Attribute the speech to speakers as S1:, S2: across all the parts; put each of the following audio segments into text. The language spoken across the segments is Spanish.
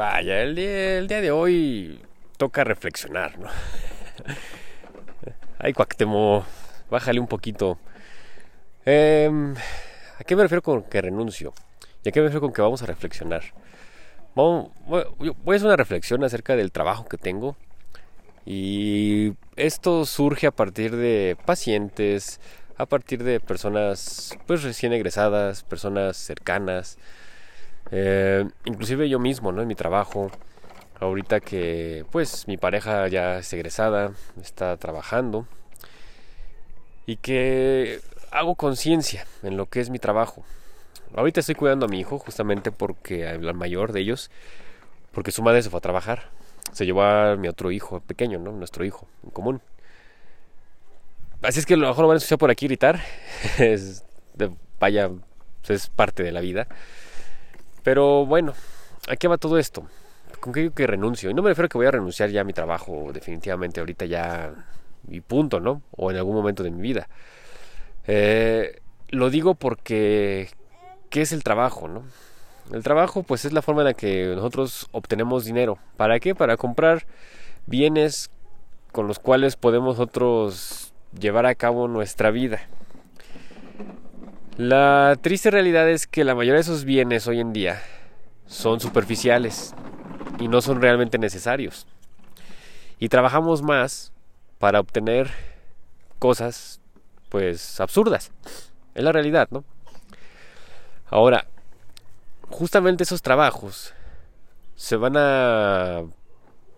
S1: Vaya, el día, el de hoy toca reflexionar, ¿no? Ay, Cuactemo, bájale un poquito. Em, ¿A qué me refiero con que renuncio? ¿Y a qué me refiero con que vamos a reflexionar? voy a hacer una reflexión acerca del trabajo que tengo. Y esto surge a partir de pacientes, a partir de personas pues recién egresadas, personas cercanas, eh, inclusive yo mismo, ¿no? En mi trabajo, ahorita que pues mi pareja ya es egresada, está trabajando y que hago conciencia en lo que es mi trabajo. Ahorita estoy cuidando a mi hijo justamente porque el mayor de ellos, porque su madre se fue a trabajar, se llevó a mi otro hijo pequeño, ¿no? Nuestro hijo en común. Así es que a lo mejor lo van a escuchar por aquí gritar. es de, vaya, es parte de la vida. Pero bueno, ¿a qué va todo esto? ¿Con qué digo que renuncio? Y no me refiero a que voy a renunciar ya a mi trabajo definitivamente ahorita ya y punto, ¿no? O en algún momento de mi vida. Eh, lo digo porque ¿qué es el trabajo, no? El trabajo pues es la forma en la que nosotros obtenemos dinero. ¿Para qué? Para comprar bienes con los cuales podemos nosotros llevar a cabo nuestra vida. La triste realidad es que la mayoría de esos bienes hoy en día son superficiales y no son realmente necesarios. Y trabajamos más para obtener cosas pues absurdas. Es la realidad, ¿no? Ahora, justamente esos trabajos se van a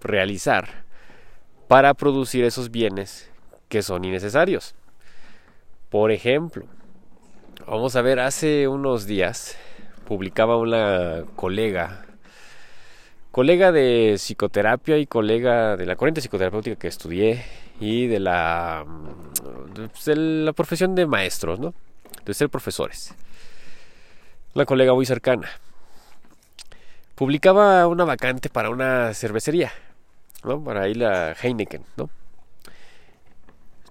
S1: realizar para producir esos bienes que son innecesarios. Por ejemplo, Vamos a ver, hace unos días publicaba una colega, colega de psicoterapia y colega de la corriente psicoterapéutica que estudié y de la, pues, la profesión de maestros, ¿no? De ser profesores. Una colega muy cercana. Publicaba una vacante para una cervecería, ¿no? Para ir a Heineken, ¿no?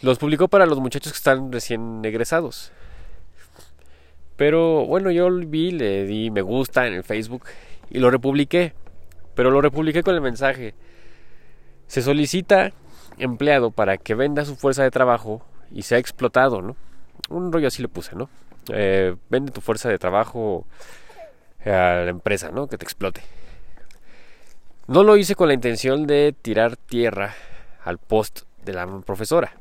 S1: Los publicó para los muchachos que están recién egresados. Pero bueno, yo vi, le di me gusta en el Facebook y lo republiqué. Pero lo republiqué con el mensaje. Se solicita empleado para que venda su fuerza de trabajo y sea explotado, ¿no? Un rollo así le puse, ¿no? Eh, vende tu fuerza de trabajo a la empresa, ¿no? Que te explote. No lo hice con la intención de tirar tierra al post de la profesora.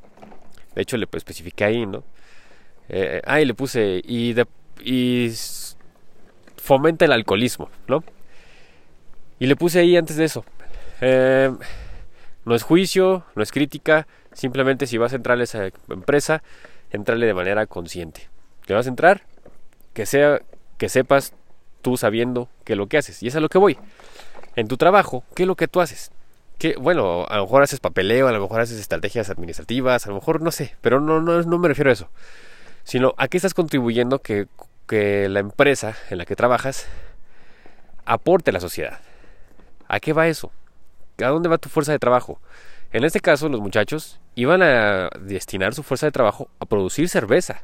S1: De hecho, le especifiqué ahí, ¿no? Eh, ah, le puse, y de, y fomenta el alcoholismo, ¿no? Y le puse ahí antes de eso. Eh, no es juicio, no es crítica, simplemente si vas a entrar a esa empresa, entrale de manera consciente. ¿Te vas a entrar? Que sea que sepas tú sabiendo qué es lo que haces. Y es a lo que voy. En tu trabajo, ¿qué es lo que tú haces? Que, bueno, a lo mejor haces papeleo, a lo mejor haces estrategias administrativas, a lo mejor no sé, pero no, no, no me refiero a eso. Sino a qué estás contribuyendo que que la empresa en la que trabajas aporte a la sociedad. ¿A qué va eso? ¿A dónde va tu fuerza de trabajo? En este caso, los muchachos iban a destinar su fuerza de trabajo a producir cerveza.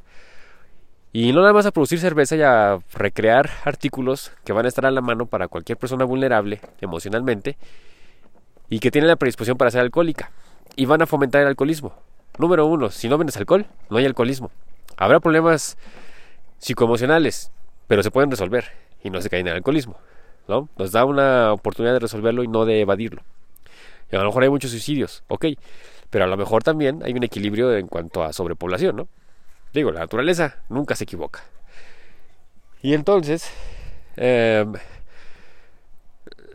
S1: Y no nada más a producir cerveza y a recrear artículos que van a estar a la mano para cualquier persona vulnerable emocionalmente y que tiene la predisposición para ser alcohólica. Y van a fomentar el alcoholismo. Número uno, si no vendes alcohol, no hay alcoholismo. Habrá problemas psicoemocionales, pero se pueden resolver y no se caen en el alcoholismo. ¿no? Nos da una oportunidad de resolverlo y no de evadirlo. Y a lo mejor hay muchos suicidios, ok, pero a lo mejor también hay un equilibrio en cuanto a sobrepoblación, ¿no? Digo, la naturaleza nunca se equivoca. Y entonces, em,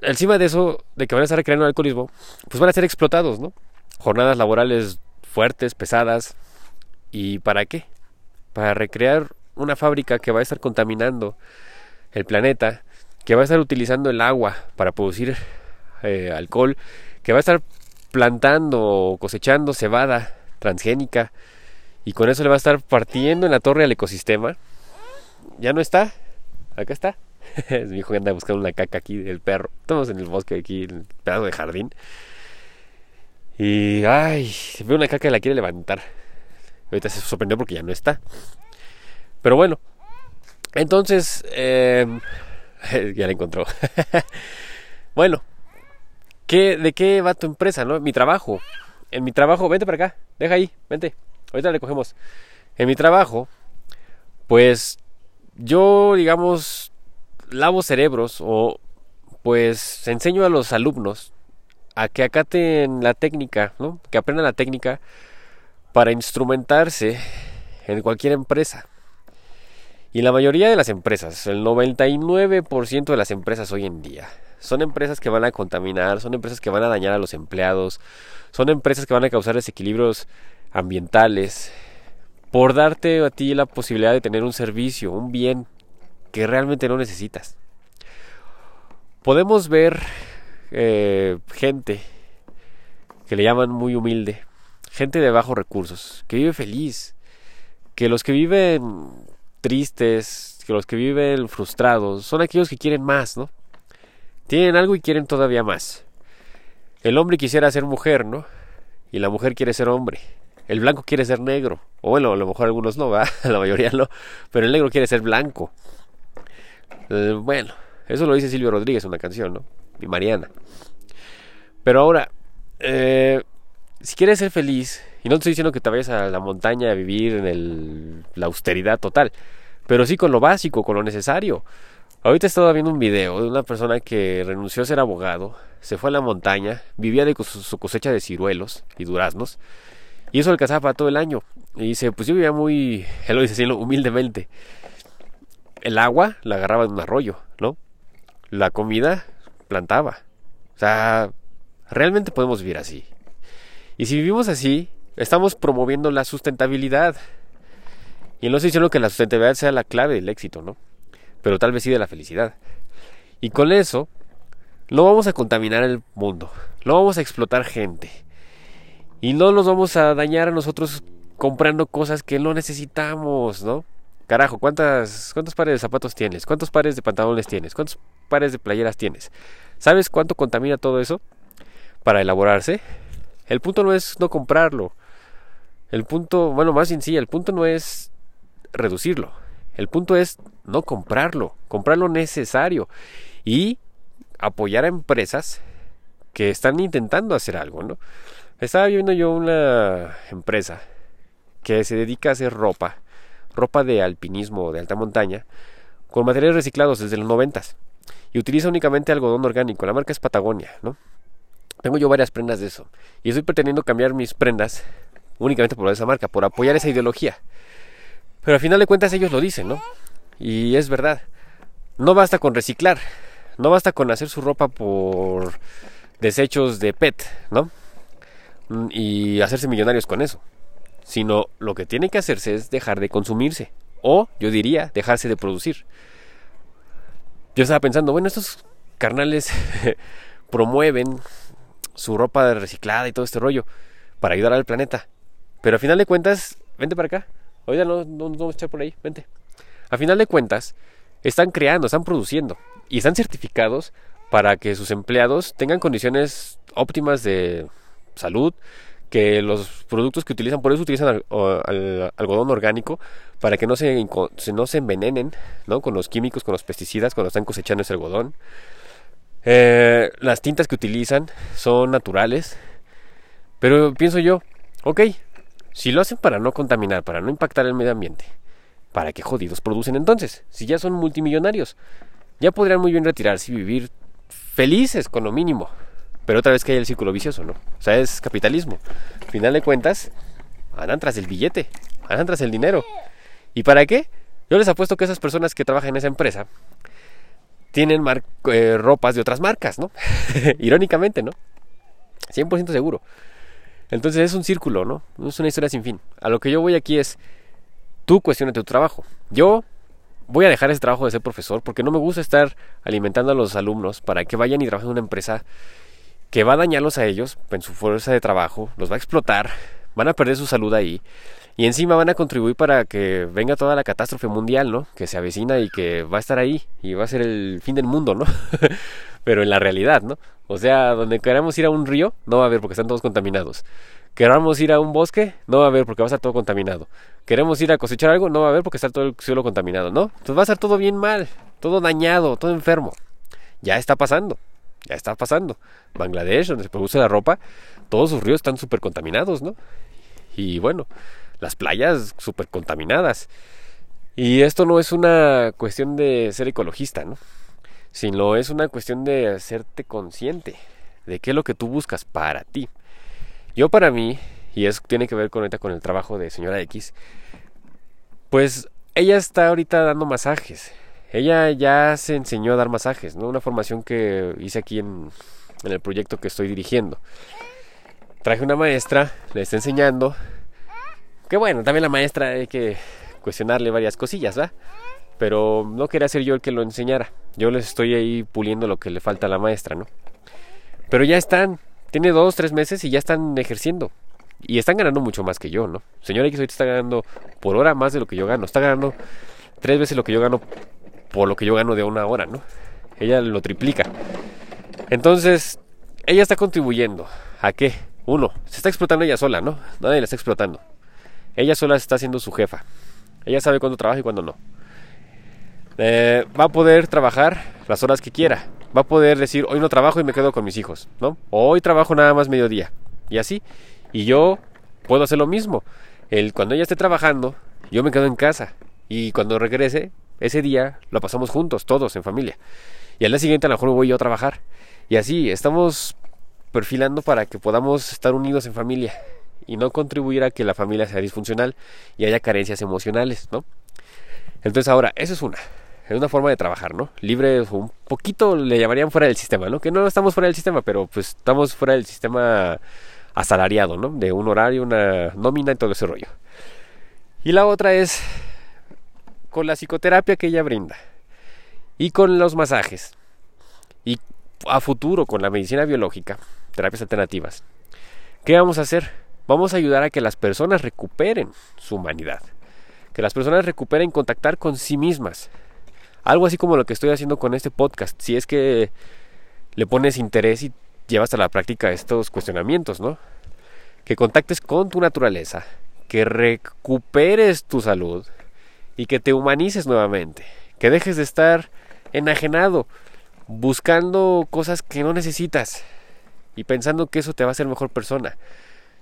S1: encima de eso, de que van a estar creando alcoholismo, pues van a ser explotados, ¿no? Jornadas laborales fuertes, pesadas. ¿Y para qué? Para recrear una fábrica que va a estar contaminando el planeta, que va a estar utilizando el agua para producir eh, alcohol, que va a estar plantando o cosechando cebada transgénica y con eso le va a estar partiendo en la torre al ecosistema. Ya no está, acá está. Mi hijo anda buscando una caca aquí del perro. Estamos en el bosque aquí, en el pedazo de jardín. Y ay, ve una caca y la quiere levantar. Ahorita se sorprendió porque ya no está. Pero bueno, entonces, eh, ya la encontró. Bueno, ¿qué, ¿de qué va tu empresa, no? Mi trabajo. En mi trabajo, vente para acá, deja ahí, vente. Ahorita le cogemos. En mi trabajo, pues yo, digamos, lavo cerebros o pues enseño a los alumnos a que acaten la técnica, ¿no? Que aprendan la técnica para instrumentarse en cualquier empresa. Y la mayoría de las empresas, el 99% de las empresas hoy en día, son empresas que van a contaminar, son empresas que van a dañar a los empleados, son empresas que van a causar desequilibrios ambientales, por darte a ti la posibilidad de tener un servicio, un bien que realmente no necesitas. Podemos ver eh, gente que le llaman muy humilde, gente de bajos recursos, que vive feliz, que los que viven tristes, que los que viven frustrados, son aquellos que quieren más, ¿no? Tienen algo y quieren todavía más. El hombre quisiera ser mujer, ¿no? Y la mujer quiere ser hombre. El blanco quiere ser negro. O bueno, a lo mejor algunos no, ¿va? la mayoría no. Pero el negro quiere ser blanco. Eh, bueno, eso lo dice Silvio Rodríguez en una canción, ¿no? Y Mariana. Pero ahora, eh, si quieres ser feliz, y no te estoy diciendo que te vayas a la montaña a vivir en la austeridad total, pero sí con lo básico, con lo necesario. Ahorita he estado viendo un video de una persona que renunció a ser abogado, se fue a la montaña, vivía de su cosecha de ciruelos y duraznos, y eso alcanzaba para todo el año. Y dice, pues yo vivía muy, él lo dice así, humildemente. El agua la agarraba de un arroyo, ¿no? La comida plantaba. O sea, realmente podemos vivir así. Y si vivimos así, estamos promoviendo la sustentabilidad. Y no estoy diciendo que la sustentabilidad sea la clave del éxito, ¿no? Pero tal vez sí de la felicidad. Y con eso, no vamos a contaminar el mundo. No vamos a explotar gente. Y no nos vamos a dañar a nosotros comprando cosas que no necesitamos, ¿no? Carajo, ¿cuántas, ¿cuántos pares de zapatos tienes? ¿Cuántos pares de pantalones tienes? ¿Cuántos pares de playeras tienes? ¿Sabes cuánto contamina todo eso para elaborarse? El punto no es no comprarlo. El punto, bueno, más sencillo, el punto no es reducirlo. El punto es no comprarlo, comprar lo necesario y apoyar a empresas que están intentando hacer algo, ¿no? Estaba viendo yo una empresa que se dedica a hacer ropa, ropa de alpinismo de alta montaña, con materiales reciclados desde los noventas y utiliza únicamente algodón orgánico. La marca es Patagonia, ¿no? Tengo yo varias prendas de eso y estoy pretendiendo cambiar mis prendas únicamente por esa marca, por apoyar esa ideología. Pero al final de cuentas ellos lo dicen, ¿no? Y es verdad. No basta con reciclar, no basta con hacer su ropa por desechos de PET, ¿no? Mm, y hacerse millonarios con eso. Sino lo que tiene que hacerse es dejar de consumirse. O, yo diría, dejarse de producir. Yo estaba pensando, bueno, estos carnales promueven su ropa reciclada y todo este rollo para ayudar al planeta. Pero a final de cuentas, vente para acá. Oiga, no, no, no vamos a echar por ahí, vente. A final de cuentas, están creando, están produciendo y están certificados para que sus empleados tengan condiciones óptimas de salud, que los productos que utilizan, por eso utilizan algodón orgánico, para que no se, no se envenenen ¿no? con los químicos, con los pesticidas cuando están cosechando ese algodón. Eh, las tintas que utilizan son naturales, pero pienso yo, ok, si lo hacen para no contaminar, para no impactar el medio ambiente, ¿para qué jodidos producen entonces? Si ya son multimillonarios, ya podrían muy bien retirarse y vivir felices con lo mínimo. Pero otra vez que hay el círculo vicioso, ¿no? O sea, es capitalismo. Al final de cuentas, andan tras el billete, andan tras el dinero. ¿Y para qué? Yo les apuesto que esas personas que trabajan en esa empresa tienen eh, ropas de otras marcas, ¿no? Irónicamente, ¿no? 100% seguro. Entonces es un círculo, ¿no? No es una historia sin fin. A lo que yo voy aquí es, tú cuestionate tu trabajo. Yo voy a dejar ese trabajo de ser profesor porque no me gusta estar alimentando a los alumnos para que vayan y trabajen en una empresa que va a dañarlos a ellos en su fuerza de trabajo, los va a explotar, van a perder su salud ahí y encima van a contribuir para que venga toda la catástrofe mundial, ¿no? Que se avecina y que va a estar ahí y va a ser el fin del mundo, ¿no? Pero en la realidad, ¿no? O sea, donde queramos ir a un río, no va a haber porque están todos contaminados. Queramos ir a un bosque, no va a haber porque va a estar todo contaminado. Queremos ir a cosechar algo, no va a haber porque está todo el suelo contaminado, ¿no? Entonces va a estar todo bien mal, todo dañado, todo enfermo. Ya está pasando. Ya está pasando. Bangladesh, donde se produce la ropa, todos sus ríos están súper contaminados, ¿no? Y bueno, las playas súper contaminadas. Y esto no es una cuestión de ser ecologista, ¿no? Sino es una cuestión de hacerte consciente de qué es lo que tú buscas para ti. Yo para mí, y eso tiene que ver con, con el trabajo de señora X, pues ella está ahorita dando masajes. Ella ya se enseñó a dar masajes, ¿no? Una formación que hice aquí en, el proyecto que estoy dirigiendo. Traje una maestra, le está enseñando. Que bueno, también la maestra hay que cuestionarle varias cosillas, ¿va? Pero no quería ser yo el que lo enseñara. Yo les estoy ahí puliendo lo que le falta a la maestra, ¿no? Pero ya están, tiene dos, tres meses y ya están ejerciendo. Y están ganando mucho más que yo, ¿no? Señora X ahorita está ganando por hora más de lo que yo gano. Está ganando tres veces lo que yo gano por lo que yo gano de una hora, ¿no? Ella lo triplica. Entonces, ella está contribuyendo. ¿A qué? Uno, se está explotando ella sola, ¿no? Nadie la está explotando. Ella sola está siendo su jefa. Ella sabe cuándo trabaja y cuándo no. Eh, va a poder trabajar las horas que quiera. Va a poder decir, hoy no trabajo y me quedo con mis hijos, ¿no? hoy trabajo nada más mediodía. Y así. Y yo puedo hacer lo mismo. El, cuando ella esté trabajando, yo me quedo en casa. Y cuando regrese, ese día lo pasamos juntos, todos, en familia. Y al día siguiente a lo mejor voy yo a trabajar. Y así, estamos perfilando para que podamos estar unidos en familia y no contribuir a que la familia sea disfuncional y haya carencias emocionales, ¿no? Entonces ahora, eso es una, es una forma de trabajar, ¿no? Libre, un poquito le llamarían fuera del sistema, ¿no? Que no estamos fuera del sistema, pero pues estamos fuera del sistema asalariado, ¿no? De un horario, una nómina y todo ese rollo. Y la otra es con la psicoterapia que ella brinda y con los masajes y a futuro con la medicina biológica, terapias alternativas. ¿Qué vamos a hacer? Vamos a ayudar a que las personas recuperen su humanidad, que las personas recuperen contactar con sí mismas. Algo así como lo que estoy haciendo con este podcast, si es que le pones interés y llevas a la práctica estos cuestionamientos, ¿no? Que contactes con tu naturaleza, que recuperes tu salud y que te humanices nuevamente, que dejes de estar enajenado buscando cosas que no necesitas y pensando que eso te va a hacer mejor persona.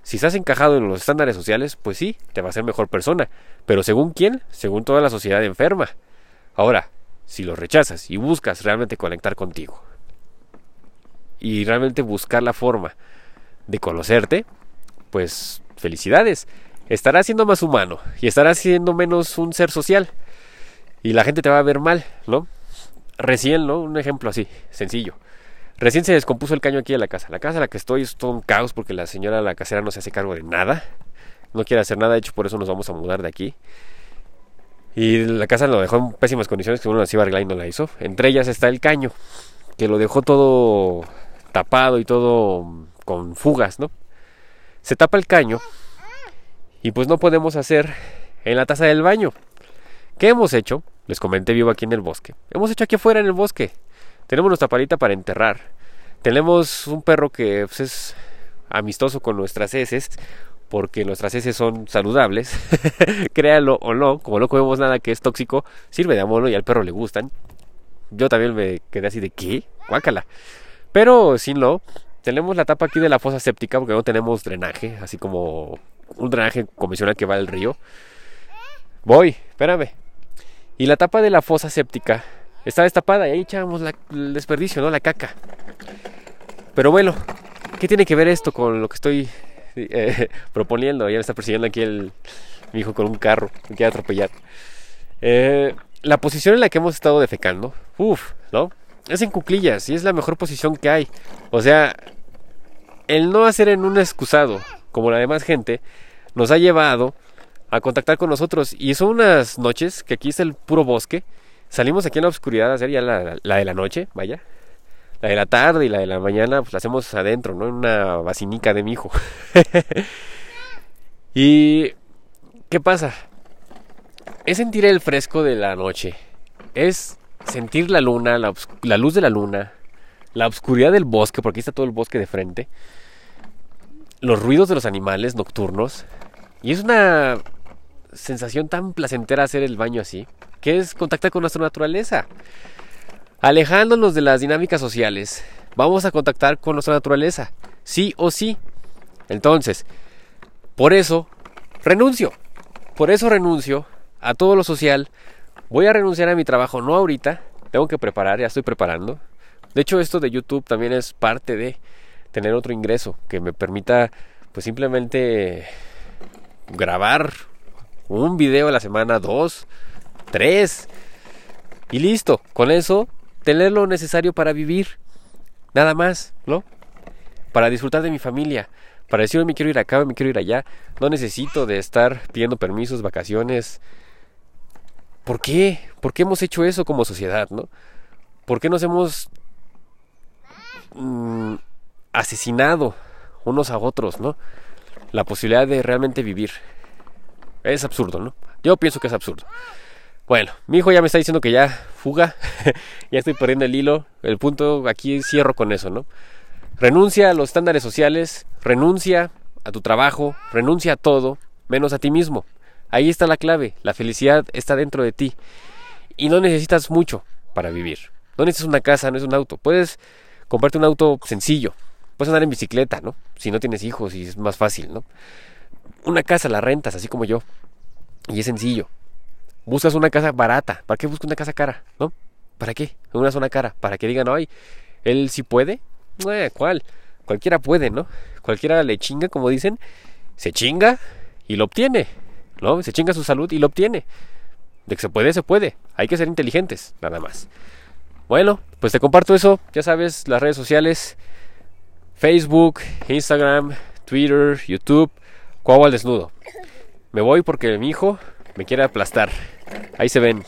S1: Si estás encajado en los estándares sociales, pues sí, te va a hacer mejor persona. Pero según quién? Según toda la sociedad enferma. Ahora, si lo rechazas y buscas realmente conectar contigo y realmente buscar la forma de conocerte, pues felicidades. Estarás siendo más humano y estarás siendo menos un ser social. Y la gente te va a ver mal, ¿no? Recién, ¿no? Un ejemplo así, sencillo. Recién se descompuso el caño aquí de la casa. La casa en la que estoy es todo un caos porque la señora la casera no se hace cargo de nada. No quiere hacer nada, de hecho por eso nos vamos a mudar de aquí. Y la casa lo dejó en pésimas condiciones que uno las iba no la hizo. Entre ellas está el caño, que lo dejó todo tapado y todo con fugas, ¿no? Se tapa el caño y pues no podemos hacer en la taza del baño. ¿Qué hemos hecho? Les comenté vivo aquí en el bosque. Hemos hecho aquí afuera en el bosque. Tenemos nuestra palita para enterrar. Tenemos un perro que pues, es amistoso con nuestras heces, porque nuestras heces son saludables. Créalo o no, como no comemos nada que es tóxico, sirve de amono y al perro le gustan. Yo también me quedé así de ¿qué? Guácala. Pero sin lo, tenemos la tapa aquí de la fosa séptica porque no tenemos drenaje, así como un drenaje convencional que va al río. Voy, espérame. Y la tapa de la fosa séptica está destapada y ahí echamos el desperdicio, ¿no? La caca. Pero bueno, ¿qué tiene que ver esto con lo que estoy eh, proponiendo? Ya me está persiguiendo aquí el, mi hijo con un carro, me quiere atropellar. Eh, la posición en la que hemos estado defecando, uff, ¿no? Es en cuclillas y es la mejor posición que hay. O sea, el no hacer en un excusado, como la demás gente, nos ha llevado a contactar con nosotros. Y son unas noches que aquí es el puro bosque Salimos aquí en la oscuridad a hacer ya la, de la noche, vaya. La de la tarde y la de la mañana, pues la hacemos adentro, ¿no? En una vacinica de mi hijo. y. ¿Qué pasa? Es sentir el fresco de la noche. Es sentir la luna, la, la luz de la luna, la oscuridad del bosque, porque aquí está todo el bosque de frente. Los ruidos de los animales nocturnos. Y es una sensación tan placentera hacer el baño así que es contactar con nuestra naturaleza, alejándonos de las dinámicas sociales, vamos a contactar con nuestra naturaleza, sí o sí. Entonces, por eso renuncio, por eso renuncio a todo lo social, voy a renunciar a mi trabajo, no ahorita, tengo que preparar, ya estoy preparando. De hecho, esto de YouTube también es parte de tener otro ingreso que me permita pues simplemente grabar un video a la semana, dos, tres, y listo. Con eso, tener lo necesario para vivir. Nada más, ¿no? Para disfrutar de mi familia. Para decir, me quiero ir acá, me quiero ir allá. No necesito de estar pidiendo permisos, vacaciones. ¿Por qué? ¿Por qué hemos hecho eso como sociedad, no? ¿Por qué nos hemos mm, asesinado unos a otros, no? La posibilidad de realmente vivir. Es absurdo, ¿no? Yo pienso que es absurdo. Bueno, mi hijo ya me está diciendo que ya fuga, ya estoy perdiendo el hilo. El punto aquí cierro con eso, ¿no? Renuncia a los estándares sociales, renuncia a tu trabajo, renuncia a todo, menos a ti mismo. Ahí está la clave, la felicidad está dentro de ti. Y no necesitas mucho para vivir. No necesitas una casa, no es un auto. Puedes comprarte un auto sencillo. Puedes andar en bicicleta, ¿no? Si no tienes hijos y es más fácil, ¿no? Una casa la rentas, así como yo. Y es sencillo. Buscas una casa barata. ¿Para qué buscas una casa cara? ¿No? ¿Para qué? Una zona cara. Para que digan, ay, él sí puede. Eh, ¿Cuál? Cualquiera puede, ¿no? Cualquiera le chinga, como dicen. Se chinga y lo obtiene. ¿No? Se chinga su salud y lo obtiene. De que se puede, se puede. Hay que ser inteligentes, nada más. Bueno, pues te comparto eso. Ya sabes, las redes sociales. Facebook, Instagram, Twitter, YouTube. Cuau al desnudo. Me voy porque mi hijo me quiere aplastar. Ahí se ven.